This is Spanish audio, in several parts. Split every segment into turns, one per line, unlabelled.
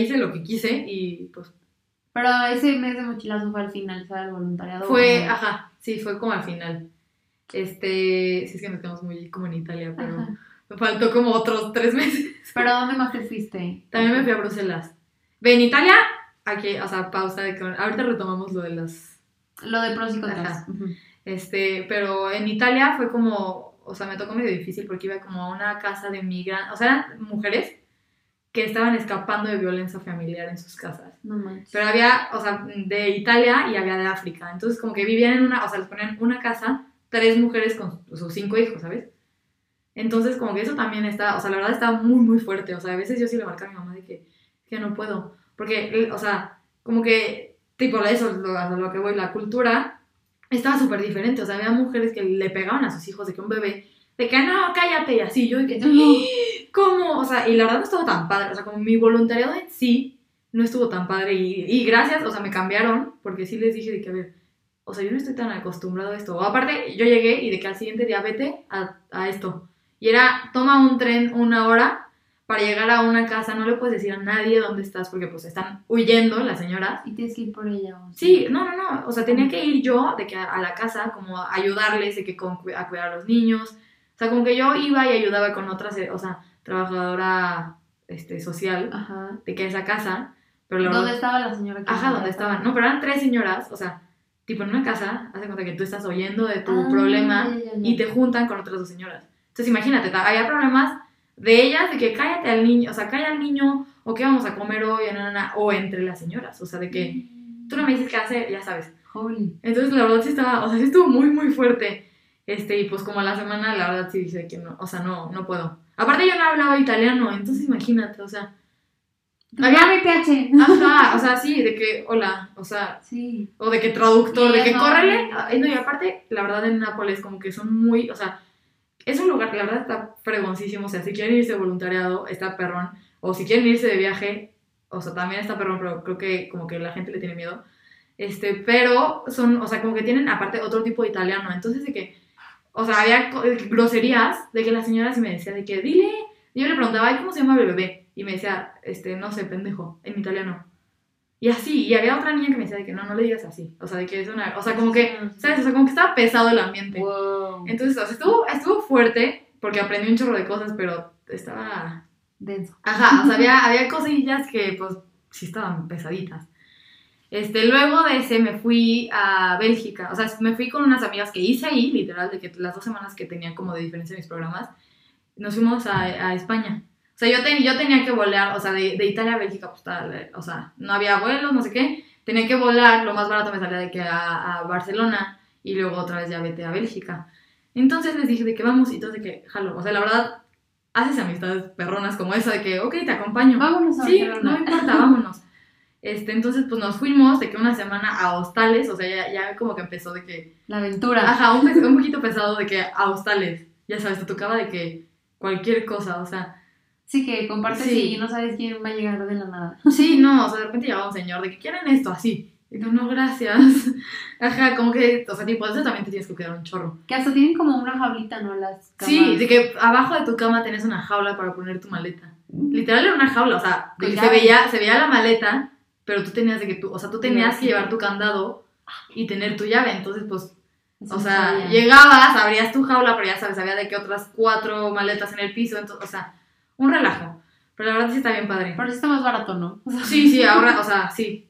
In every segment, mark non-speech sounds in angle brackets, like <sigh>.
hice lo que quise y pues
Pero ese mes de mochilazo fue al final, fue al voluntariado.
fue,
¿o?
ajá, sí, fue como al final. Este, sí es que nos quedamos muy como en Italia, pero
Ajá.
me faltó como otros tres meses. <laughs>
Pero ¿dónde más te fuiste?
También me fui a Bruselas. Ve, en Italia, aquí, o sea, pausa de que ahorita retomamos lo de las,
Lo de pros y contras.
Este, pero en Italia fue como, o sea, me tocó medio difícil porque iba como a una casa de migrantes, o sea, eran mujeres que estaban escapando de violencia familiar en sus casas.
No manches.
Pero había, o sea, de Italia y había de África. Entonces, como que vivían en una, o sea, les ponían una casa, tres mujeres con sus cinco hijos, ¿sabes? Entonces, como que eso también está, o sea, la verdad está muy, muy fuerte. O sea, a veces yo sí le marco a mi mamá de que, que no puedo. Porque, o sea, como que, tipo, eso, lo, a lo que voy, la cultura estaba súper diferente. O sea, había mujeres que le pegaban a sus hijos de que un bebé, de que no, cállate, y así. Yo, de que, ¿cómo? O sea, y la verdad no estuvo tan padre. O sea, como mi voluntariado en sí no estuvo tan padre. Y, y gracias, o sea, me cambiaron, porque sí les dije de que, a ver, o sea, yo no estoy tan acostumbrado a esto. O aparte, yo llegué y de que al siguiente día vete a, a esto. Y era, toma un tren una hora para llegar a una casa. No le puedes decir a nadie dónde estás porque pues están huyendo las señoras.
Y tienes que ir por ella. o sea.
Sí, no, no, no. O sea, tenía que ir yo de que a, a la casa, como a ayudarles, de que con, a cuidar a los niños. O sea, como que yo iba y ayudaba con otras, eh, o sea, trabajadora este, social
Ajá.
de que esa casa. Pero la
¿Dónde
verdad,
estaba la señora? que
Ajá,
estaba?
estaban. No, pero eran tres señoras, o sea, tipo en una casa, hace cuenta que tú estás oyendo de tu
Ah,
problema
ya, ya, ya.
y te juntan con otras dos señoras. Entonces imagínate, había problemas de ellas, de que cállate al niño, o sea, calla al niño, o qué vamos a comer hoy, o, na, na, na, o entre las señoras, o sea, de que tú no me dices qué hacer, ya sabes.
Holy.
Entonces la verdad sí estaba, o sea, sí estuvo muy, muy fuerte. Este, y pues como a la semana, la verdad sí dije que no, o sea, no, no puedo. Aparte yo no hablaba italiano, entonces imagínate, o sea,
Había mi PH.
ajá, o sea, sí, de que, hola, o sea,
Sí.
o de que traductor,
Y
de que
eso-
córrele. No, y aparte, la verdad en Nápoles como que son muy, o sea, es un lugar, la verdad está fregoncísimo, o sea, si quieren irse de voluntariado, está perrón, o si quieren irse de viaje, o sea, también está perrón, pero creo que como que la gente le tiene miedo. Este, pero son, o sea, como que tienen aparte otro tipo de italiano, entonces de que, o sea, había groserías de que la señora se me decía de que, dile, yo le preguntaba, "Ay, ¿cómo se llama el bebé? Y me decía, este, no sé, pendejo, en italiano. Y así, y había otra niña que me decía de que no, no le digas así. O sea, de que es una. O sea, como que, ¿sabes? O sea, como que estaba pesado el ambiente.
Wow.
Entonces, o sea, estuvo, estuvo fuerte porque aprendí un chorro de cosas, pero estaba.
Denso.
Ajá, o sea, había, había cosillas que, pues, sí estaban pesaditas. Este, luego de ese me fui a Bélgica. O sea, me fui con unas amigas que hice ahí, literal, de que las dos semanas que tenía como de diferencia en mis programas, nos fuimos a, a España. O sea, yo, ten- yo tenía que volar, o sea, de, de Italia a Bélgica, pues, estaba- o sea, no había vuelos, no sé qué. Tenía que volar, lo más barato me salía de que a, a Barcelona y luego otra vez ya vete a Bélgica. Entonces les dije de que vamos y todos de que, jalo. O sea, la verdad, haces amistades perronas como esa de que, ok, te acompaño.
Vámonos a
Sí,
Barcelona.
no importa, vámonos. Este, entonces, pues nos fuimos de que una semana a hostales, o sea, ya, ya como que empezó de que,
La aventura.
ajá, un, poquito pesado de que a hostales, ya sabes, te tocaba de que cualquier cosa, o sea,
Sí, que compartes
Sí.
y no sabes quién va a llegar de la nada.
sí, <laughs> no, o sea, de repente llegaba un señor de que quieren esto así, y yo, no, gracias, <laughs> ajá, como que, o sea, tipo, eso también te tienes que cuidar un chorro.
Que hasta tienen como una jaulita, ¿no? Las camas.
Sí, de que abajo de tu cama tenés una jaula para poner tu maleta. Literal era una jaula, o sea, de
Con
que se veía, se veía la maleta, pero tú tenías de que tú, o sea, tú tenías que
Sí.
llevar tu candado y tener tu llave, entonces pues,
Eso
o sea,
sabía.
llegabas, abrías tu jaula, pero ya sabes, había de que otras cuatro maletas en el piso, entonces, o sea, un relajo. Pero la verdad sí está bien padre.
Pero sí está más barato, ¿no? O <laughs> sea,
Sí, sí, ahora, o sea, sí.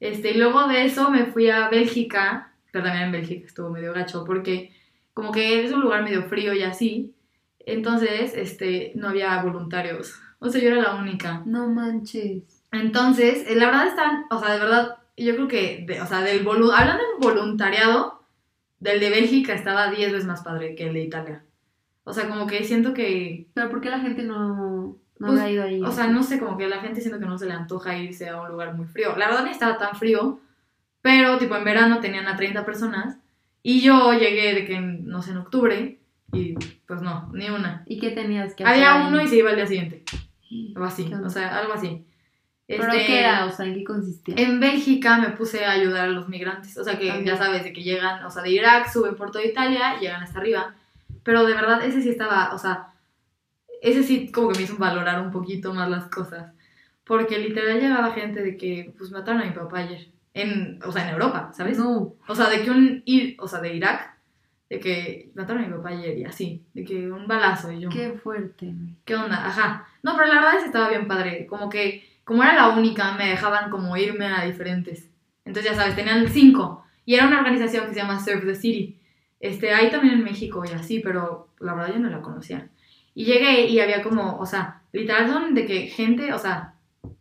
Este, y luego de eso me fui a Bélgica, pero también en Bélgica estuvo medio gacho, porque como que es un lugar medio frío y así, entonces, este, no había voluntarios. O sea, yo era la única.
No manches.
Entonces, eh, la verdad están, o sea, de verdad, yo creo que, de- o sea, del volu hablando de voluntariado, del de Bélgica estaba 10 veces más padre que el de Italia. O sea, como que siento que
Pero ¿por qué la gente no, no
Pues,
había ido ahí?
o sea, no sé, como que la gente siento que no se le antoja irse a un lugar muy frío. La verdad ni estaba tan frío, pero tipo en verano tenían a 30 personas y yo llegué de que, no sé, en octubre y pues no, ni una.
¿Y qué tenías que hacer?
Había
ahí?
uno y se iba al día siguiente, <gasps> o así, o sea, algo así.
¿Pero
Este,
qué era? O sea, ¿en qué consistía?
En Bélgica me puse a ayudar a los migrantes, o sea que
Ok.
ya sabes, de que llegan, o sea, de Irak, suben por toda Italia y llegan hasta arriba. Pero de verdad, ese sí estaba, o sea, ese sí como que me hizo valorar un poquito más las cosas. Porque literal llegaba gente de que, pues, mataron a mi papá ayer. En, o sea, en Europa, ¿sabes?
No.
O sea, de que un, ir- o sea, de Irak, de que mataron a mi papá ayer y así. De que un balazo y yo.
Qué fuerte.
¿Qué onda? Ajá. No, pero la verdad es que estaba bien padre. Como que, como era la única, me dejaban como irme a diferentes. Entonces, ya sabes, tenían cinco. Y era una organización que se llama Serve the City. Este, ahí también en México y así, pero la verdad yo no la conocía. Y llegué y había como, o sea, literal son de que gente, o sea,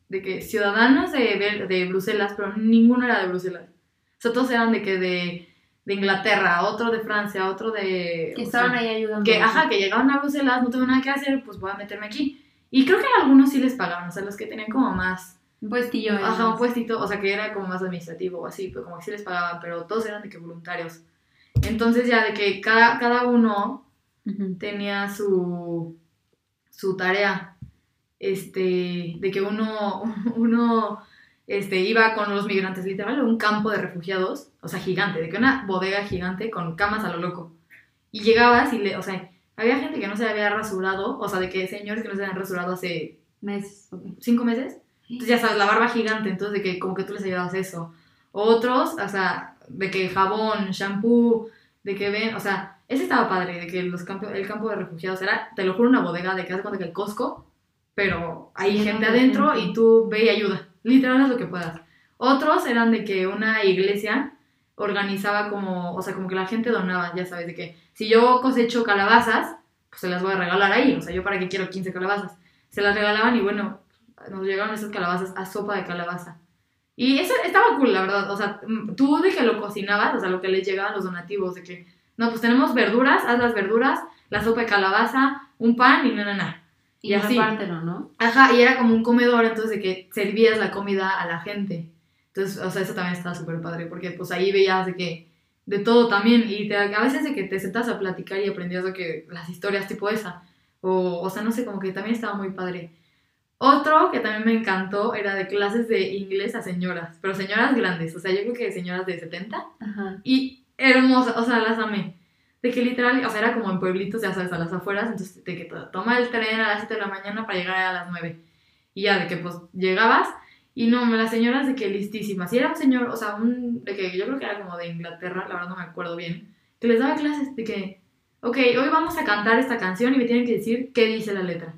de que ciudadanos de, de Bruselas, pero ninguno era de Bruselas. O sea, todos eran de que de, de Inglaterra, otro de Francia, otro de...
Que estaban
sea,
ahí ayudando.
que, ajá, que llegaban a Bruselas, no tengo nada que hacer, pues voy a meterme aquí. Y creo que a algunos sí les pagaban, o sea, los que tenían como más,
Un puestillo.
ajá, un
más.
puestito, o sea, que era como más administrativo o así, pues como que sí les pagaban, pero todos eran de que voluntarios. Entonces ya de que cada, cada uno tenía su, su tarea, este, de que uno, <laughs> uno, este, iba con los migrantes, literal, un campo de refugiados, o sea, gigante, de que una bodega gigante con camas a lo loco. Y llegabas y, le, o sea, había gente que no se había rasurado, o sea, de que señores que no se habían rasurado hace
Meses.
cinco meses, entonces ya sabes, la barba gigante, entonces de que como que tú les ayudabas eso. Otros, o sea, de que jabón, shampoo, de que ven, o sea, ese estaba padre, de que los campo, el campo de refugiados era, te lo juro, una bodega de que hace cuenta que el Costco, pero hay gente
de
adentro y tú ve y ayuda, literal haz lo que puedas. Otros eran de que una iglesia organizaba como, o sea, como que la gente donaba, ya sabes, de que si yo cosecho calabazas, pues se las voy a regalar ahí, o sea, yo para qué quiero 15 calabazas. Se las regalaban y bueno, nos llegaron esas calabazas a sopa de calabaza. Y eso estaba cool, la verdad. O sea, mm, tú de que lo cocinabas, o sea, lo que les llegaban los donativos, de que, no, pues tenemos verduras, haz las verduras, la sopa de calabaza, un pan y na, na, na.
Y,
Y así.
repártelo, ¿no?
Ajá, y era como un comedor, entonces de que servías la comida a la gente. Entonces, o sea, eso también estaba súper padre, porque pues ahí veías de que, de todo también, y te, a veces de que te sentas a platicar y aprendías de que las historias tipo esa, o, o sea, no sé, como que también estaba muy padre. Otro que también me encantó era de clases de inglés a señoras, pero señoras grandes, o sea, yo creo que señoras de 70,
Ajá.
y hermosas, o sea, las amé. De que literal, o sea, era como en pueblitos, ya sabes, a las afueras, entonces de que to- toma el tren a las 7 de la mañana para llegar a las 9. Y ya, de que pues llegabas, y no, las señoras de que listísimas. Y era un señor, o sea, un, de que yo creo que era como de Inglaterra, la verdad no me acuerdo bien, que les daba clases de que, ok, hoy vamos a cantar esta canción y me tienen que decir qué dice la letra.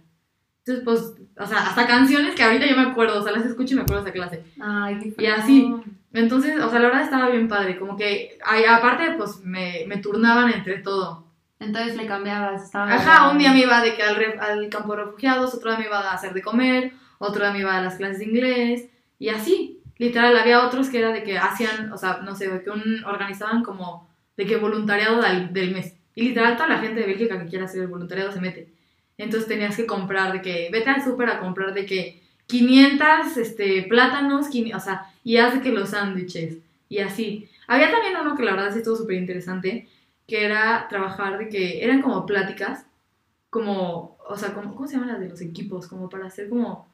Entonces, pues, o sea, hasta canciones que ahorita yo me acuerdo, o sea, las escucho y me acuerdo de esa clase.
Ay, qué
Y así. Entonces, o sea, la verdad estaba bien padre, como que, ay, aparte, pues me, me turnaban entre todo.
Entonces le cambiabas. Estaba
Ajá, un día me iba de que al, re- al campo de refugiados, otro día me iba a hacer de comer, otro día me iba a las clases de inglés, y así. Literal, había otros que era de que hacían, o sea, no sé, de que un, organizaban como de que voluntariado del, mes. Y literal, toda la gente de Bélgica que quiera hacer el voluntariado se mete. Entonces tenías que comprar de que, vete al súper a comprar de que 500 este, plátanos, o sea, y haz de que los sándwiches, y así. Había también uno que la verdad sí estuvo súper interesante, que era trabajar de que eran como pláticas, como, o sea, como, ¿cómo se llaman las de los equipos? Como para hacer como,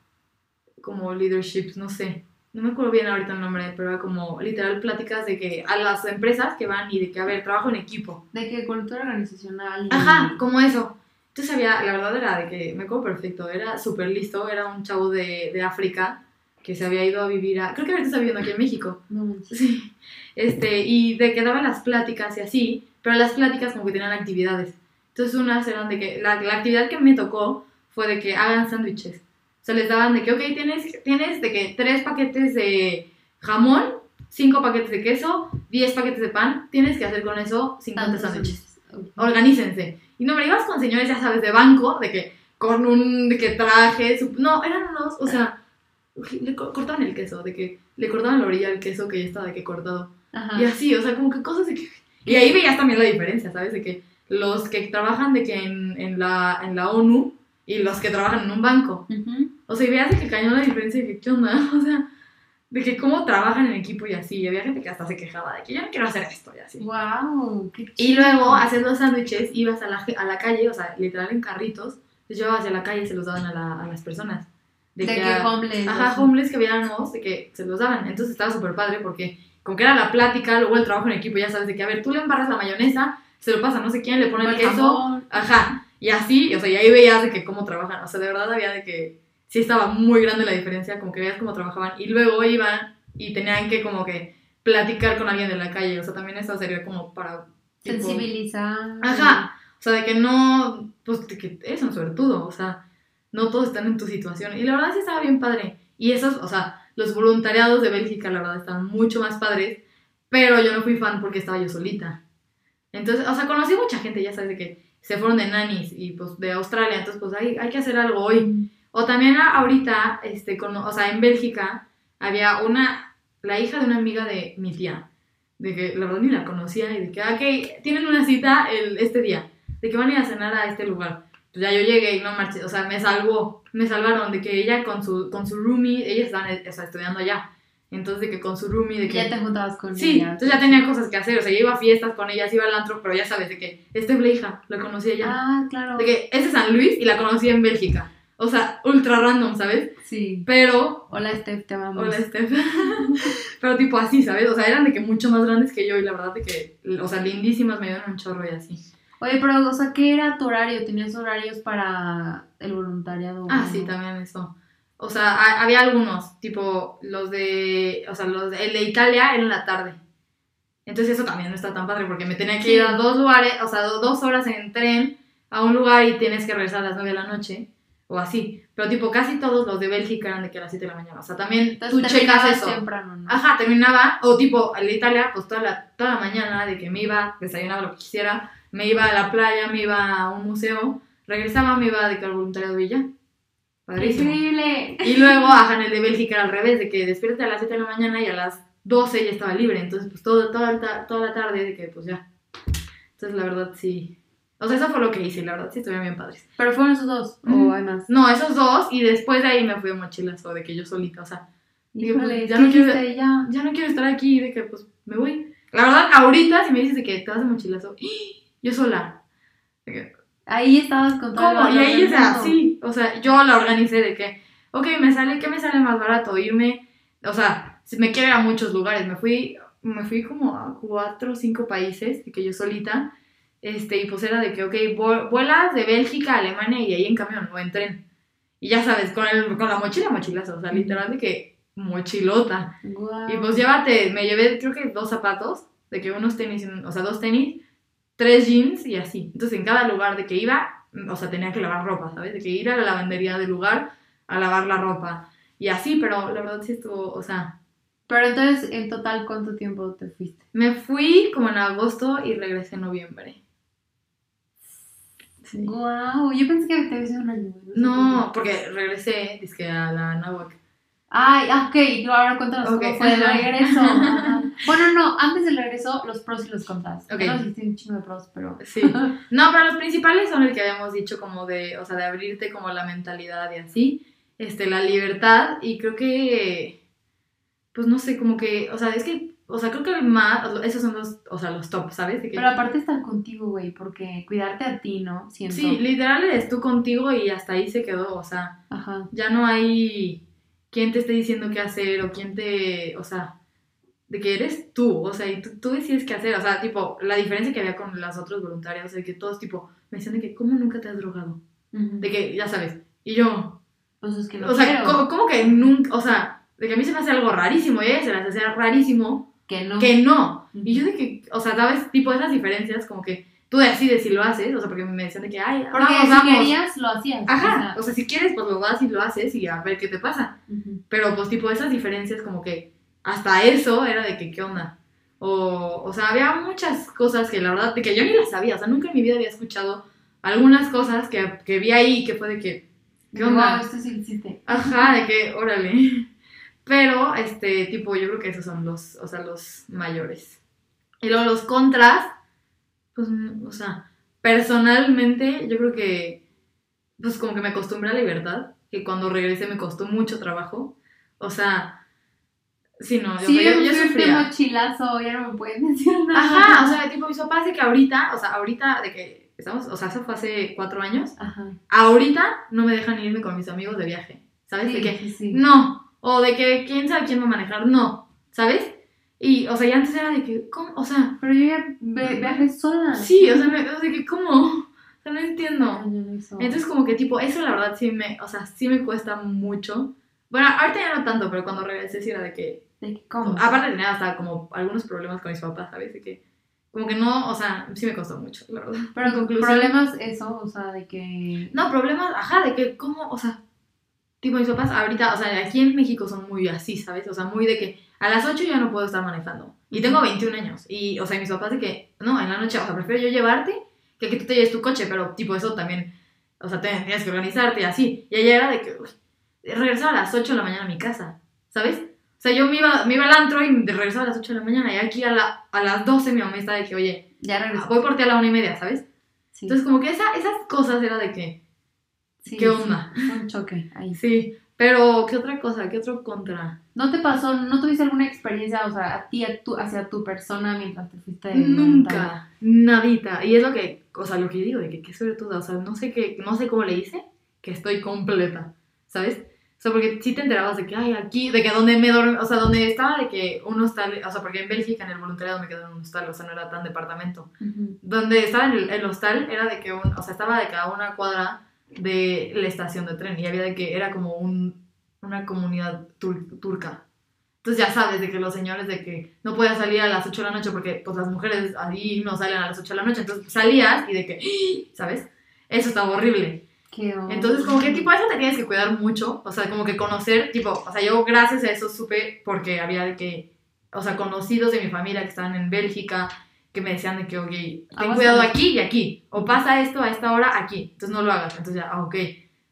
como leaderships, no sé. No me acuerdo bien ahorita el nombre, pero era como literal pláticas de que a las empresas que van y de que, a ver, trabajo en equipo.
De que cultura organizacional. y-
Ajá, como eso. Entonces había, la verdad era de que, me acuerdo perfecto, era súper listo, era un chavo de, de África que se había ido a vivir a, creo que ahorita está viviendo aquí en México.
No.
Sí, este, y de que daban las pláticas y así, pero las pláticas como que tenían actividades. Entonces unas eran de que, la, la actividad que me tocó fue de que hagan sándwiches. O sea, les daban de que, ok, tienes, tienes de que tres paquetes de jamón, cinco paquetes de queso, diez paquetes de pan, tienes que hacer con eso 50
Tantos
sándwiches.
sándwiches. Ok.
Organícense. Y no, me ibas con señores, ya sabes, de banco, de que con un, de que traje, su- no, eran unos, o sea, le co- cortaban el queso, de que le cortaban la orilla al queso que ya estaba de que cortado.
Ajá.
Y así, o sea, como que cosas de que... Y ahí veías también la diferencia, ¿sabes? De que los que trabajan de que en, en, la, en la ONU y los que trabajan en un banco.
Ujú.
O sea, y veías de que cañó la diferencia de que, ¿qué onda? <laughs> O sea, de que cómo trabajan en equipo y así. Y había gente que hasta se quejaba de que yo no quiero hacer esto y así.
Wow, qué
Y luego, hacer los sándwiches, ibas a la, a la calle, o sea, literal en carritos, los llevabas hacia la calle y se los daban a, la- a las personas.
De,
que
que
a-
homeless.
Ajá,
así.
homeless que veíamos, de que se los daban. Entonces estaba súper padre porque, como que era la plática, luego el trabajo en equipo, ya sabes, de que, a ver, tú le embarras la mayonesa, se lo pasa no sé quién, le pone el
Con
queso,
jamón.
ajá, y así, o sea, y ahí veías de que cómo trabajan, o sea, de verdad había de que, sí estaba muy grande la diferencia, como que veías cómo trabajaban y luego iban y tenían que como que platicar con alguien de la calle, o sea, también eso sería como para... tipo-
Sensibilizar.
Ajá, o sea, de que no, pues de que eres un suertudo, o sea, no todos están en tu situación. Y la verdad sí estaba bien padre. Y esos, o sea, los voluntariados de Bélgica, la verdad, estaban mucho más padres, pero yo no fui fan porque estaba yo solita. Entonces, o sea, conocí mucha gente, ya sabes, de que se fueron de nanis y pues de Australia, entonces pues hay, hay que hacer algo hoy. O también ahorita, este, con, o sea, en Bélgica había una, la hija de una amiga de mi tía, de que la verdad ni la conocía y de que, ah, ok, tienen una cita el, este día, de que van a ir a cenar a este lugar. Pues ya yo llegué y no marché, o sea, me salvó, me salvaron de que ella con su, con su roomie, ellas estaban o sea, estudiando allá, entonces de que con su roomie, de que...
Ya te juntabas con
Sí,
ella.
entonces ya tenía cosas que hacer, o sea, yo iba a fiestas con ellas, iba al antro, pero ya sabes, de que este es la hija, la conocí allá.
Ah, claro.
De que es San Luis y la conocí en Bélgica. O sea, ultra random, ¿sabes?
Sí.
Pero.
Hola, Steph, te amamos.
Hola, Steph. <laughs> Pero tipo así, ¿sabes? O sea, eran de que mucho más grandes que yo y la verdad de que. O sea, lindísimas, me dieron un chorro y así.
Oye, pero, o sea, ¿qué era tu horario? ¿Tenías horarios para el voluntariado?
Ah, sí, también eso. O sea, ha- había algunos, tipo los de. O sea, los de, el de Italia era en la tarde. Entonces eso también no está tan padre porque me tenía que ir a dos lugares, o sea, do- dos horas en tren a un lugar y tienes que regresar a las nueve de la noche o así. Pero tipo casi todos los de Bélgica eran de que a las 7 de la mañana. O sea, también
Entonces
tú checas eso.
temprano, ¿no?
Ajá, terminaba, o tipo, el de Italia, pues toda la, toda la mañana de que me iba, desayunaba lo que quisiera, me iba a la playa, me iba a un museo, regresaba, me iba de que al voluntariado y ya. Padrísimo.
Increíble.
Y luego, ajá, en el de Bélgica era al revés, de que despierta a las 7 de la mañana y a las 12 ya estaba libre. Entonces, pues todo, toda, toda la tarde de que, pues ya. Entonces, la verdad, sí. O sea, eso fue lo que hice, la verdad, sí estuvieron bien padres.
Pero fueron esos dos,
Mm.
o hay más.
No, esos dos, y después de ahí me fui de mochilazo, de que yo solita, o sea, pues,
Híjole,
ya
¿qué
no quiero-?
Ya.
ya no quiero estar aquí, de que pues me voy. La verdad, ahorita si me dices de que te vas de mochilazo, <gasps> yo sola. De que,
Ahí estabas con todo
¿Cómo? Y ahí, o sea, sí, o sea, yo la organicé de que, ok, me sale, ¿qué me sale más barato? Irme, o sea, si me quiero ir a muchos lugares, me fui, me fui como a cuatro o cinco países, de que yo solita, este, y pues era de que, ok, vu- vuelas de Bélgica a Alemania y ahí en camión o en tren. Y ya sabes, con, el, con la mochila, mochilazo, o sea, literal de que mochilota.
Guau.
Y pues llévate, me llevé creo que dos zapatos, de que unos tenis, o sea, dos tenis, tres jeans y así. Entonces en cada lugar de que iba, o sea, tenía que lavar ropa, ¿sabes? De que ir a la lavandería del lugar a lavar la ropa. Y así, pero la verdad sí estuvo, o sea,
Pero entonces, en total, ¿cuánto tiempo te fuiste?
me fui como en agosto y regresé en noviembre. Sí.
Guau, yo pensé que te había sido un año.
No, porque regresé, dizque a la Nahuac.
Ay, ah, ok, ahora cuéntanos
Ok,
cómo fue el <laughs> regreso. Ajá. Bueno, no, antes del regreso, los pros y los contras.
Ok.
No hiciste un chingo de pros, pero... <laughs>
Sí. No, pero los principales son el que habíamos dicho como de, o sea, de abrirte como la mentalidad y así, este, la libertad y creo que, pues no sé, como que, o sea, es que, o sea, creo que el más, esos son los, o sea, los top, ¿sabes? Que-
Pero aparte estar contigo, güey, porque cuidarte a ti, ¿no? Siento.
sí, literal eres tú contigo y hasta ahí se quedó, o sea,
Ajá.
ya no hay quien te esté diciendo qué hacer o quien te, o sea, de que eres tú, o sea, y tú, tú decides qué hacer, o sea, tipo, la diferencia que había con las otros voluntarios, de que todos, tipo, me decían de que, ¿cómo nunca te has drogado? De que, ya sabes, y yo,
Pues es que no
o sea. ¿cómo, cómo que nunca, o sea, de que a mí se me hace algo rarísimo y ella se las hacía rarísimo
Que no.
que no. Y yo de que, o sea, sabes, tipo esas diferencias, como que tú decides si lo haces, o sea, porque me decían de que, ay,
Porque
vamos,
si
vamos.
querías, lo hacías.
Ajá, o sea, si quieres, pues lo vas y lo haces y a ver qué te pasa. Pero pues tipo esas diferencias como que hasta eso era de que qué onda. O, o sea, había muchas cosas que la verdad, de que yo ni las sabía, o sea, nunca en mi vida había escuchado algunas cosas que, que vi ahí que fue de que, ¿qué onda?
Guau, esto sí existe.
Ajá, de que, órale. Pero, este, tipo, yo creo que esos son los, o sea, los mayores. Y luego los contras, pues, o sea, personalmente, yo creo que, pues, como que me acostumbré a la libertad, que cuando regresé me costó mucho trabajo. O sea, sí, no, yo,
Sí,
yo, yo sufría.
mochilazo, ya no me pueden <laughs> decir nada.
Ajá, o sea, tipo, mis papás de que ahorita, o sea, ahorita de que estamos, o sea, eso fue hace cuatro años,
Ajá.
ahorita no me dejan irme con mis amigos de viaje, ¿sabes?
Sí,
de que
sí.
no, o de que quién sabe quién va a manejar, no, ¿sabes? Y, o sea, ya antes era de que, ¿cómo? O sea,
Pero yo ya ve- viajé sola.
sí, o sea, me- o sea, que, ¿cómo? sea, no entiendo. Entonces como que tipo, eso la verdad sí me, o sea, sí me cuesta mucho. Bueno, ahorita ya no tanto, pero cuando regresé sí era de que,
¿De qué- ¿Cómo?
aparte tenía hasta como algunos problemas con mis papás, ¿sabes? De que, como que no, o sea, sí me costó mucho, la verdad.
Pero
En conclusión-
problemas eso, o sea, de que...
No, problemas, ajá, de que, ¿cómo? O sea, tipo, mis papás ahorita, o sea, aquí en México son muy así, ¿sabes? O sea, muy de que a las 8 ya no puedo estar manejando. Y tengo 21 años. Y, o sea, mis papás de que, no, en la noche, o sea, prefiero yo llevarte que que tú te lleves tu coche, pero, tipo, eso también, o sea, tienes que organizarte y así. Y ella era de que, uy, regresaba a las 8 de la mañana a mi casa, ¿sabes? O sea, yo me iba, me iba al antro y regresaba a las 8 de la mañana. Y aquí a, la, a las 12 mi mamá está de que, oye,
Ya regresó.
voy por ti a la una y media, ¿sabes?
Sí.
Entonces, como que esa, esas cosas era de que,
Sí,
¿qué
sí,
onda?
Un choque ahí.
Sí, pero ¿qué otra cosa? ¿Qué otro contra?
¿No te pasó, no tuviste alguna experiencia, o sea, a ti, a tu, hacia tu persona mientras te fuiste? de?
Nunca, nadita. Y es lo que, o sea, lo que digo, de que qué suertuda, o sea, no sé qué, no sé cómo le hice, que estoy completa, ¿sabes? O sea, porque sí te enterabas de que, ay, aquí, de que donde me dormí, o sea, donde estaba de que un hostal, o sea, porque en Bélgica en el voluntariado me quedé en un hostal, o sea, no era tan departamento.
Ujú.
Donde estaba el, el hostal era de que, un, o sea, estaba de cada una cuadra de la estación de tren y había de que era como un, una comunidad tur- turca. Entonces ya sabes de que los señores de que no podías salir a las 8 de la noche porque pues las mujeres ahí no salen a las 8 de la noche, entonces salías y de que, <gasps> ¿sabes? Eso estaba horrible.
Qué.
Entonces como que tipo eso te tienes que cuidar mucho, o sea, como que conocer, tipo, o sea, yo gracias a eso supe porque había de que, o sea, conocidos de mi familia que estaban en Bélgica, que me decían de que, ok, ten
Aguas
cuidado aquí y aquí, o pasa esto a esta hora aquí, entonces no lo hagas, entonces ya, ah, ok.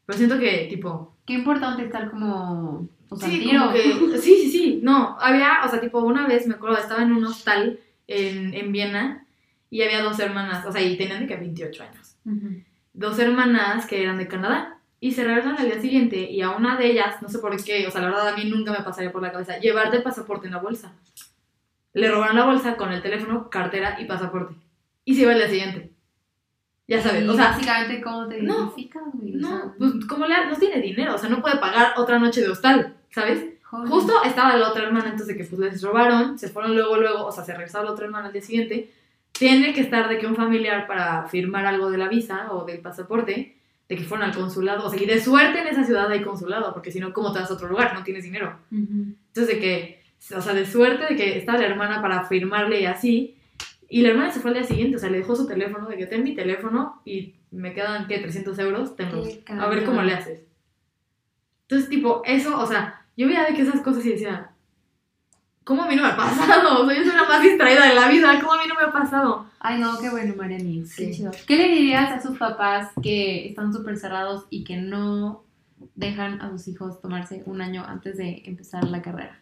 Pero siento que, tipo,
Qué importante estar como... O sea,
sí, como que, sí, sí, sí, no, había, o sea, tipo, una vez me acuerdo, estaba en un hostal en, en Viena y había dos hermanas, o sea, y tenían de que 28 años
Ujú.
dos hermanas que eran de Canadá y se regresan al día siguiente y a una de ellas, no sé por qué, o sea, la verdad a mí nunca me pasaría por la cabeza llevarte el pasaporte en la bolsa. Le robaron la bolsa con el teléfono, cartera y pasaporte. Y se iba al día siguiente. Ya sabes, o sea,
básicamente, ¿cómo te
no, no, pues como le no tiene dinero, o sea, no puede pagar otra noche de hostal, ¿sabes?
joder.
Justo estaba la otra hermana, entonces que pues les robaron, se fueron luego, luego, o sea, se regresaba la otra hermana al día siguiente. Tiene que estar de que un familiar para firmar algo de la visa o del pasaporte, de que fueron al consulado, o sea, y de suerte en esa ciudad hay consulado, porque si no, ¿cómo te vas a otro lugar? No tienes dinero.
Ujú.
Entonces, de que, o sea, de suerte de que estaba la hermana para firmarle y así, y la hermana se fue al día siguiente, o sea, le dejó su teléfono, de que ten mi teléfono y me quedan, ¿qué? 300 euros.
Qué
A ver cómo le haces. Entonces, tipo, eso, o sea, yo veía de que esas cosas y decía, ¿cómo a mí no me ha pasado? O sea, yo soy la más distraída de la vida, ¿cómo a mí no me ha pasado?
Ay, no, qué bueno, Mariani.
Sí.
Qué chido. ¿Qué le dirías a sus papás que están súper cerrados y que no dejan a sus hijos tomarse un año antes de empezar la carrera?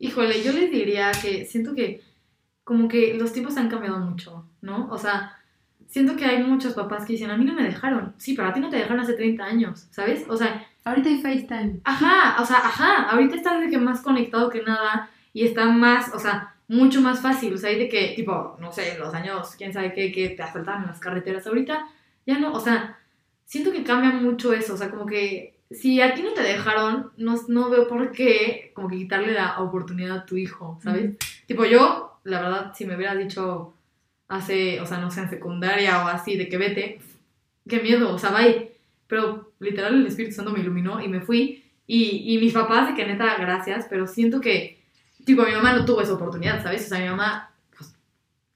Híjole, yo les diría que siento que como que los tiempos han cambiado mucho, ¿no? O sea, siento que hay muchos papás que dicen, a mí no me dejaron. Sí, pero a ti no te dejaron hace 30 años, ¿sabes? O sea,
Ahorita hay FaceTime.
Ajá, o sea, ajá, ahorita estás de que más conectado que nada y está más, o sea, mucho más fácil, o sea, hay de que, tipo, no sé, en los años, quién sabe qué, que te en las carreteras, ahorita ya no, o sea, siento que cambia mucho eso, o sea, como que si a ti no te dejaron, no, no veo por qué, como que quitarle la oportunidad a tu hijo, ¿sabes? Tipo, yo, la verdad, si me hubieras dicho hace, o sea, no sé, en secundaria o así, de que vete, qué miedo, o sea, bye. Pero literal el Espíritu Santo me iluminó y me fui. Y, y mis papás, de que neta, gracias, pero siento que, tipo, mi mamá no tuvo esa oportunidad, ¿sabes? O sea, mi mamá, pues,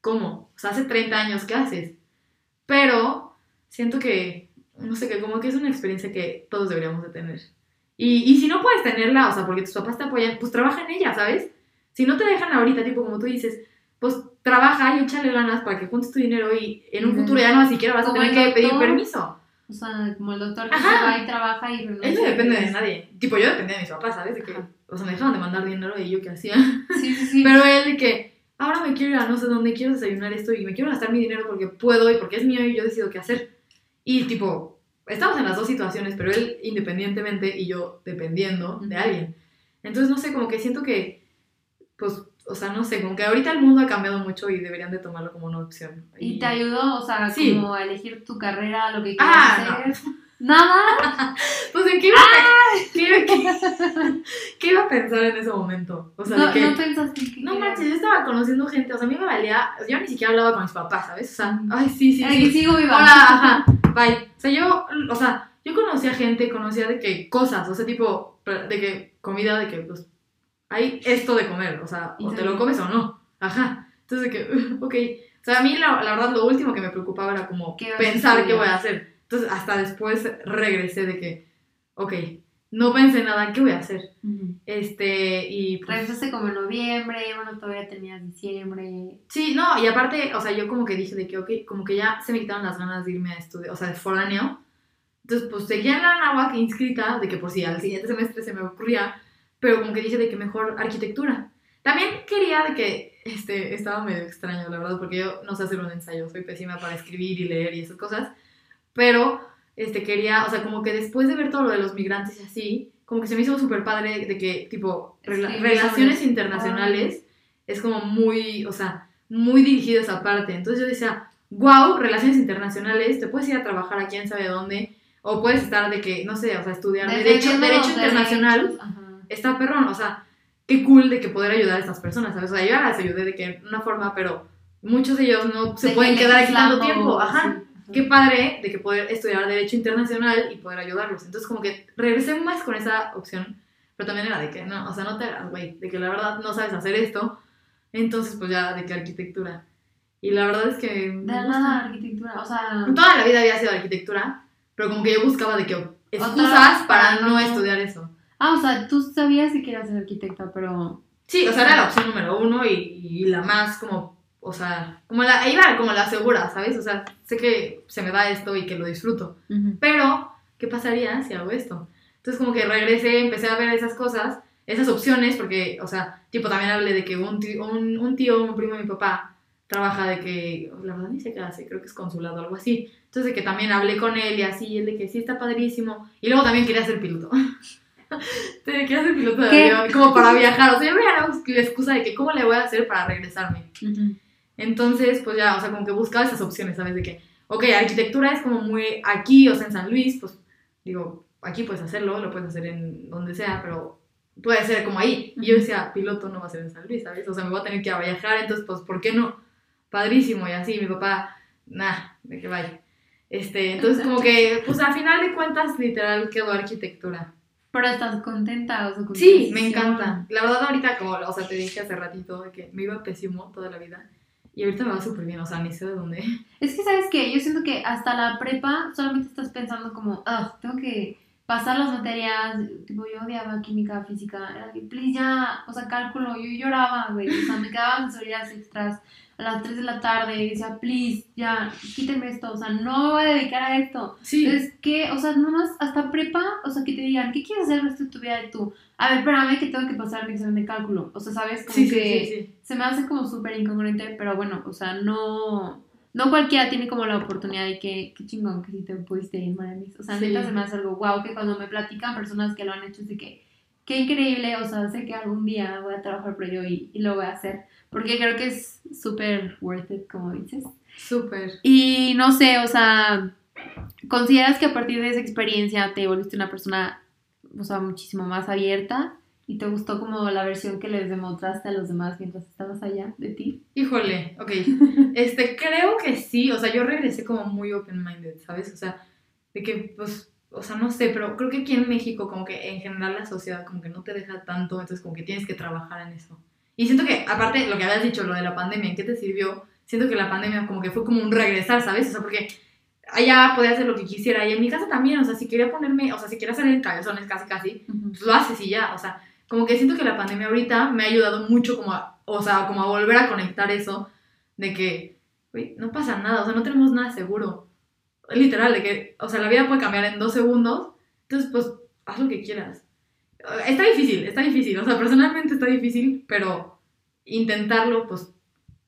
¿cómo? O sea, hace 30 años, ¿qué haces? Pero siento que, no sé, que como que es una experiencia que todos deberíamos de tener. Y, y si no puedes tenerla, o sea, porque tus papás te apoyan, pues trabaja en ella, ¿sabes? Si no te dejan ahorita, tipo, como tú dices, pues trabaja y échale ganas para que juntes tu dinero y en un futuro ya no siquiera vas a tener que pedir permiso.
O sea, como el doctor que
Ajá.
se va y trabaja y renuncia.
Eso depende de nadie. Tipo, yo dependía de mis papás, ¿sabes? De que, o sea, me dejaban de mandar dinero y yo qué hacía.
Sí, sí, sí. <laughs>
Pero él de que, ahora me quiero ir a no sé dónde, quiero desayunar esto y me quiero gastar mi dinero porque puedo y porque es mío y yo decido qué hacer. Y tipo, estamos en las dos situaciones, pero él independientemente y yo dependiendo de alguien. Entonces, no sé, como que siento que, pues, o sea, no sé, como que ahorita el mundo ha cambiado mucho y deberían de tomarlo como una opción.
Y te ayudó, o sea,
Sí.
como a elegir tu carrera, lo que quieres
Ah,
hacer. <laughs> Nada. <laughs>
Pues en qué iba, a, <laughs> ¿qué, qué- <laughs> qué iba a pensar en ese momento. O sea,
no,
que,
no pensaste que.
no manches, yo estaba conociendo gente, o sea, a mí me valía, yo ni siquiera hablaba con mis papás, ¿sabes? O sea, ay, sí, sí,
Ay,
sí.
sigo viva.
Hola, ajá, bye. O sea, yo, o sea, yo conocía gente, conocía de que cosas, o sea, tipo, de que comida, de que, pues, hay esto de comer, o sea, o te lo comes o no. Ajá. Entonces, de que, ok. O sea, a mí, la, la verdad, lo último que me preocupaba era como
¿Qué vas a
pensar qué voy a hacer. Entonces, hasta después regresé de que, ok, no pensé nada, ¿qué voy a hacer?
Ujú.
Este, y pues,
Regresaste como en noviembre, bueno, todavía tenías diciembre.
Sí, no, y aparte, o sea, yo como que dije de que, ok, como que ya se me quitaron las ganas de irme a estudiar, o sea, de foráneo. Entonces, pues seguía en la náhuatl inscrita, de que por si al siguiente semestre se me ocurría, pero como que dije de que mejor arquitectura. También quería de que, este, estaba medio extraño, la verdad, porque yo no sé hacer un ensayo, soy pésima para escribir y leer y esas cosas, pero, este, quería, o sea, como que después de ver todo lo de los migrantes y así, como que se me hizo súper padre de que, tipo, rela- relaciones
sobre-
internacionales es como muy, o sea, muy dirigido a esa parte. Entonces yo decía, wow, relaciones internacionales, te puedes ir a trabajar a quién sabe dónde, o puedes estar de que, no sé, o sea, estudiar derecho,
Defendiendo
derecho
los
internacional, está perrón, o sea, qué cool de que poder ayudar a estas personas, ¿sabes? O sea, yo ya las ayudé de que una forma, pero muchos de ellos no se
De
pueden
que
quedar aquí tanto tiempo, ajá.
sí, ajá.
Qué padre de que poder estudiar Derecho Internacional y poder ayudarlos. Entonces, como que regresé más con esa opción, pero también era de que, no, o sea, no te hagas, güey, de que la verdad no sabes hacer esto. Entonces, pues ya, de que arquitectura. Y la verdad es que.
De nada, arquitectura, o sea...
Toda la vida había sido arquitectura, pero como que yo buscaba de que excusas
Otra-
para
para
no
no-
estudiar eso.
Ah, o sea, tú sabías que querías ser arquitecta, pero...
Sí, o sea, era la opción número uno y, y la más como, o sea, como la, iba como la segura, ¿sabes? O sea, sé que se me da esto y que lo disfruto.
Ujú.
Pero, ¿qué pasaría si hago esto? Entonces como que regresé, empecé a ver esas cosas, esas opciones, porque, o sea, tipo también hablé de que un tío, un, un tío, un primo de mi papá, trabaja de que, la verdad ni sé qué hace, creo que es consulado o algo así. Entonces de que también hablé con él y así, y él de que sí está padrísimo. Y luego también quería ser piloto. <laughs> Sí, quería ser piloto de avión, como para viajar. O sea, yo me la excusa de que cómo le voy a hacer para regresarme.
Ujú.
Entonces, pues ya, o sea, como que buscaba esas opciones, ¿sabes? De que, ok, arquitectura es como muy aquí, o sea, en San Luis, pues digo, aquí puedes hacerlo, lo puedes hacer en donde sea, pero puede ser como ahí. Y yo decía, piloto no va a ser en San Luis, ¿sabes? O sea, me voy a tener que viajar, entonces, pues, ¿por qué no? Padrísimo, y así, mi papá, nah, de que vaya. Este, entonces, como que, pues, al final de cuentas, literal, quedó arquitectura.
Pero estás contenta, o sea, con
Sí, me encanta. La verdad, ahorita, como, o sea, te dije hace ratito, que me iba pésimo toda la vida. Y ahorita me va súper bien, o sea, ni sé de dónde. <laughs>
Es que, ¿sabes qué? Yo siento que hasta la prepa solamente estás pensando como, ah, tengo que pasar las materias, tipo, yo odiaba química, física, era que, please, ya, o sea, cálculo, yo lloraba, güey, o sea, me quedaban <laughs> asesorías extras a las 3 de la tarde y decía, please, ya, quítenme esto, o sea, no me voy a dedicar a esto.
Sí.
Es que, o sea, nomás hasta prepa, o sea, que te digan, ¿qué quieres hacer el resto de tu vida? Y tú, a ver, espérame que tengo que pasar mi examen de cálculo. O sea, ¿sabes? Como
Sí,
que
sí, sí.
se me hace como súper incongruente, pero bueno, o sea, no, no cualquiera tiene como la oportunidad y que, qué chingón que sí te pudiste ir, Maramis. O sea, neta se me hace algo wow que cuando me platican personas que lo han hecho es de que, qué increíble, o sea, sé que algún día voy a trabajar por ello y, y lo voy a hacer, porque creo que es súper worth it, como dices.
Súper.
Y no sé, o sea, ¿consideras que a partir de esa experiencia te volviste una persona, o sea, muchísimo más abierta? ¿Y te gustó como la versión que les demostraste a los demás mientras estabas allá de ti?
Híjole, ok. <laughs> Este, creo que sí, o sea, yo regresé como muy open-minded, ¿sabes? O sea, de que, pues, o sea, no sé, pero creo que aquí en México, como que en general la sociedad como que no te deja tanto, entonces como que tienes que trabajar en eso. Y siento que, aparte, lo que habías dicho, lo de la pandemia, ¿en qué te sirvió? Siento que la pandemia como que fue como un regresar, ¿sabes? O sea, porque allá podía hacer lo que quisiera y en mi casa también, o sea, si quería ponerme, o sea, si quería salir en calzones casi casi, pues lo haces y ya, o sea, como que siento que la pandemia ahorita me ha ayudado mucho como a, o sea, como a volver a conectar eso de que, güey, no pasa nada, o sea, no tenemos nada seguro. Literal, de que, o sea, la vida puede cambiar en dos segundos, entonces, pues, haz lo que quieras. Está difícil, está difícil, o sea, personalmente está difícil, pero intentarlo, pues,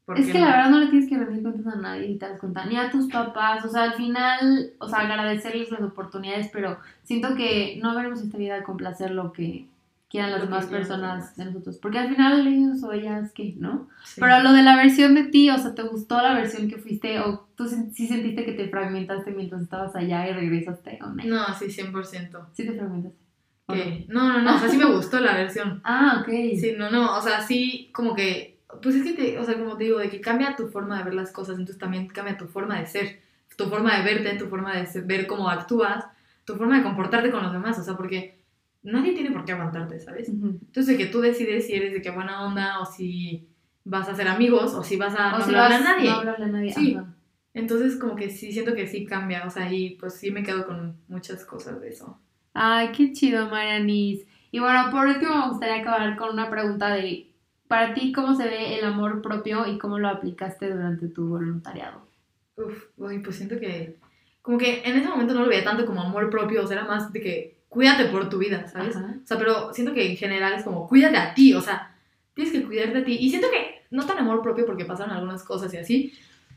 ¿por
Es que
no?
la verdad no le tienes que rendir cuentas a nadie, ni te das cuenta, ni a tus papás, o sea, al final, o sea, agradecerles las oportunidades, pero siento que no veremos esta vida con placer lo que quieran las
que
demás personas de nosotros. Porque al final ellos o ellas, ¿qué? ¿No?
Sí.
Pero lo de la versión de ti, o sea, ¿te gustó la versión que fuiste? ¿O tú sí sentiste que te fragmentaste mientras estabas allá y regresaste? ¿O no?
No, sí, 100%.
Sí te fragmentaste. ¿O no?
¿Qué? No, no, no, o sea, sí me gustó la versión. <laughs>
Ah, ok.
Sí, no, no, o sea, sí, como que, pues es que, te, o sea, como te digo, de que cambia tu forma de ver las cosas, entonces también cambia tu forma de ser, tu forma de verte, tu forma de ser- ver cómo actúas, tu forma de comportarte con los demás, o sea, porque nadie tiene por qué aguantarte, ¿sabes? Entonces, de que tú decides si eres de qué buena onda o si vas a ser amigos o si vas a
O
no
si vas-
a nadie.
No hablarle a nadie.
Sí.
ajá.
Entonces, como que sí, siento que sí cambia, o sea, y pues sí me quedo con muchas cosas de eso.
Ay, qué chido, Marianis. Y bueno, por último me gustaría acabar con una pregunta de, para ti, ¿cómo se ve el amor propio y cómo lo aplicaste durante tu voluntariado?
Uf, uy, pues siento que, como que en ese momento no lo veía tanto como amor propio, o sea, era más de que cuídate por tu vida, ¿sabes?
Ajá.
O sea, pero siento que en general es como cuídate a ti, o sea, tienes que cuidarte a ti. Y siento que no tan amor propio porque pasaron algunas cosas y así,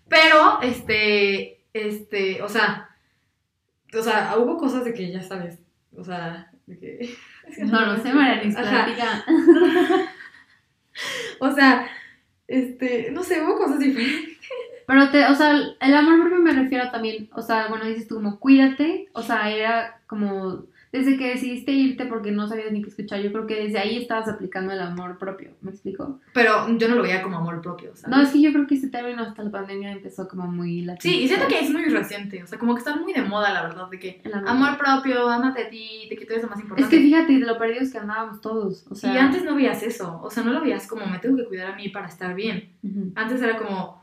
pero, este, este, o sea, o sea, hubo cosas de que ya sabes, o sea, de que...
No lo sé, Marianis,
Ajá.
platica. <laughs>
O sea, este, no sé, hubo cosas diferentes.
Pero, te, o sea, el amor propio me refiero también, o sea, bueno, dices tú como cuídate, o sea, era como, desde que decidiste irte porque no sabías ni qué escuchar, yo creo que desde ahí estabas aplicando el amor propio, ¿me explico?
Pero yo no lo veía como amor propio, ¿sabes?
No, es que yo creo que ese término hasta la pandemia empezó como muy latente.
Sí, y siento que es muy reciente, o sea, como que está muy de moda, la verdad, de que
El amor.
amor propio, amate a ti, te quito eso más
Es
importante.
que fíjate, de lo perdidos que andábamos todos, o sea...
y antes no veías eso, o sea, no lo veías como me tengo que cuidar a mí para estar bien.
Ujú.
Antes era como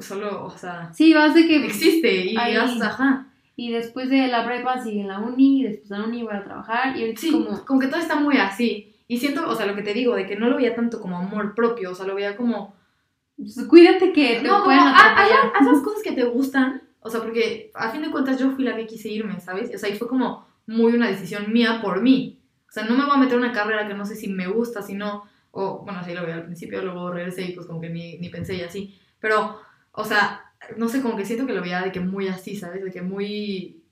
solo, o sea,
Sí, vas de que...
existe y vas, ajá.
Y después de la prepa sigue la uni, y después de la uni voy a trabajar, y
Sí, como...
como...
que todo está muy así. Y siento, o sea, lo que te digo, de que no lo veía tanto como amor propio, o sea, lo veía como
pues, cuídate que te
no, como, ah, haz, haz las cosas que te gustan. O sea, porque a fin de cuentas yo fui la que quise irme, ¿sabes? O sea, y fue como muy una decisión mía por mí. O sea, no me voy a meter una carrera que no sé si me gusta, si no. O, bueno, así lo veía al principio, luego regresé y pues como que ni, ni pensé y así. Pero, o sea, no sé, como que siento que lo veía de que muy así, ¿sabes? De que muy.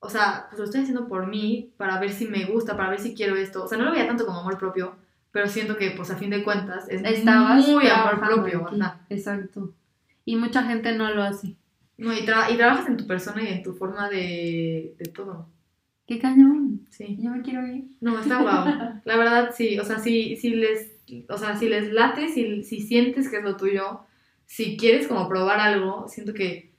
O sea, pues lo estoy haciendo por mí, para ver si me gusta, para ver si quiero esto. O sea, no lo veía tanto como amor propio, pero siento que, pues a fin de cuentas, es
Estabas
muy amor propio. ajá.
Exacto. Y mucha gente no lo hace.
No, y, tra- y trabajas en tu persona y en tu forma de, de todo.
¡Qué cañón!
Sí.
Yo me quiero ir.
No, está guau. <laughs> La verdad, sí. O sea, si, si les, o sea, si les late, si, si sientes que es lo tuyo, si quieres como probar algo, siento que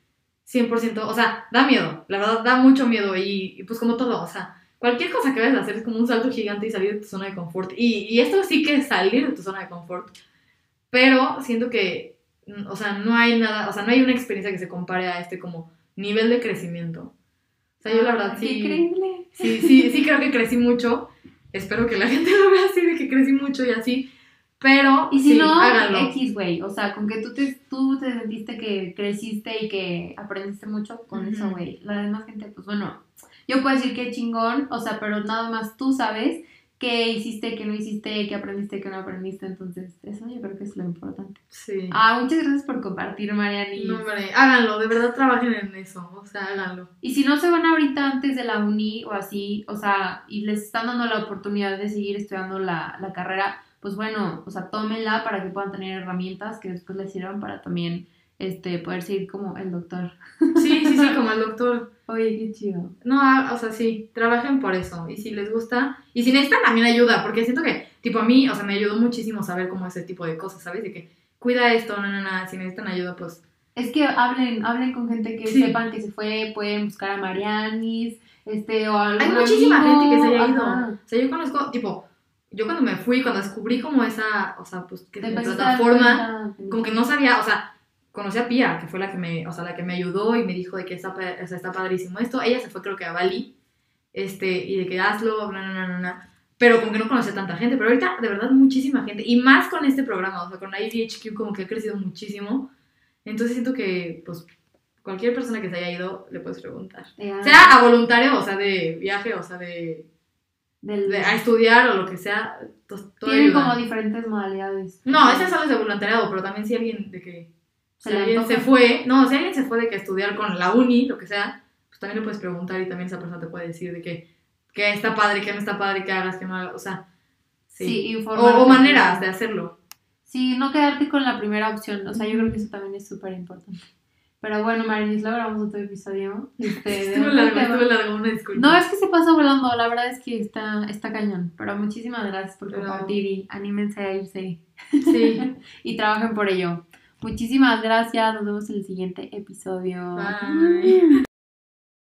100%, o sea, da miedo. La verdad, da mucho miedo. Y, y pues como todo, o sea, cualquier cosa que vayas a hacer es como un salto gigante y salir de tu zona de confort. Y, y esto sí que es salir de tu zona de confort. Pero siento que, o sea, no hay nada, o sea, no hay una experiencia que se compare a este como nivel de crecimiento. O sea, yo la verdad
Ah, ¡Qué
sí.
increíble!
Sí, sí, sí creo que crecí mucho. Espero que la gente <laughs> lo vea así, de que crecí mucho y así. Pero,
Y si
sí,
no,
háganlo.
X, güey. O sea, con que tú te, tú te sentiste que creciste y que aprendiste mucho con eso, güey. La demás gente, pues bueno, yo puedo decir que chingón, o sea, pero nada más tú sabes qué hiciste, qué no hiciste, qué aprendiste, qué no aprendiste. Entonces, eso yo creo que es lo importante.
Sí.
Ah, muchas gracias por compartir, Mariani.
No, hombre, háganlo, de verdad trabajen en eso. O sea, háganlo.
Y si no se van ahorita antes de la uni o así, o sea, y les están dando la oportunidad de seguir estudiando la, la carrera, pues bueno, o sea, tómenla para que puedan tener herramientas que después les sirvan para también este, poder seguir como el doctor.
Sí, sí, sí, <laughs> como el doctor.
Oye, qué chido.
No, ah, o sea, sí, trabajen por eso. Y si les gusta, y si necesitan también ayuda, porque siento que, tipo, a mí, o sea, me ayudó muchísimo saber cómo ese tipo de cosas, ¿sabes? De que cuida esto, no, no, no, si necesitan ayuda, pues
Es que hablen, hablen con gente que
Sí.
sepan que se fue, pueden buscar a Marianis, este, o a algún
Hay muchísima
amigo,
gente que se haya ido.
ajá.
O sea, yo conozco, tipo, yo cuando me fui, cuando descubrí como esa, o sea, pues, que
Te
mi
empezaste a dar
plataforma, como que no sabía, o sea, conocí a Pia, que fue la que me, o sea, la que me ayudó y me dijo de que está, o sea, está padrísimo esto. Ella se fue creo que a Bali, este, y de que hazlo, no, no, no, no, no. Pero como que no conocía tanta gente, pero ahorita de verdad muchísima gente, y más con este programa, o sea, con IVHQ como que ha crecido muchísimo. Entonces siento que, pues, cualquier persona que se haya ido, le puedes preguntar.
Ya,
Sea a voluntario, o sea, de viaje, o sea, de,
del-
a estudiar o lo que sea,
Tienen como diferentes modalidades.
No, ese solo es de voluntariado, pero también si alguien de que
Se
si alguien se fue, no, si alguien se fue de que estudiar con la uni, lo que sea, pues también le puedes preguntar y también esa persona te puede decir de que qué está padre, qué no está padre, qué hagas, qué no hagas, o sea,
Sí,
sí. o,
informarte.
o maneras de hacerlo.
Sí, no quedarte con la primera opción. O sea, yo creo que eso también es súper importante. Pero bueno, Marilis, logramos otro episodio. Este, <laughs>
Estuvo largo, estuvo largo, una disculpa.
No, es que se pasa volando. La verdad es que está, está cañón. Pero muchísimas gracias por
Pero-
compartir y anímense a irse
Sí, <laughs>
y trabajen por ello. Muchísimas gracias. Nos vemos en el siguiente episodio.
bye.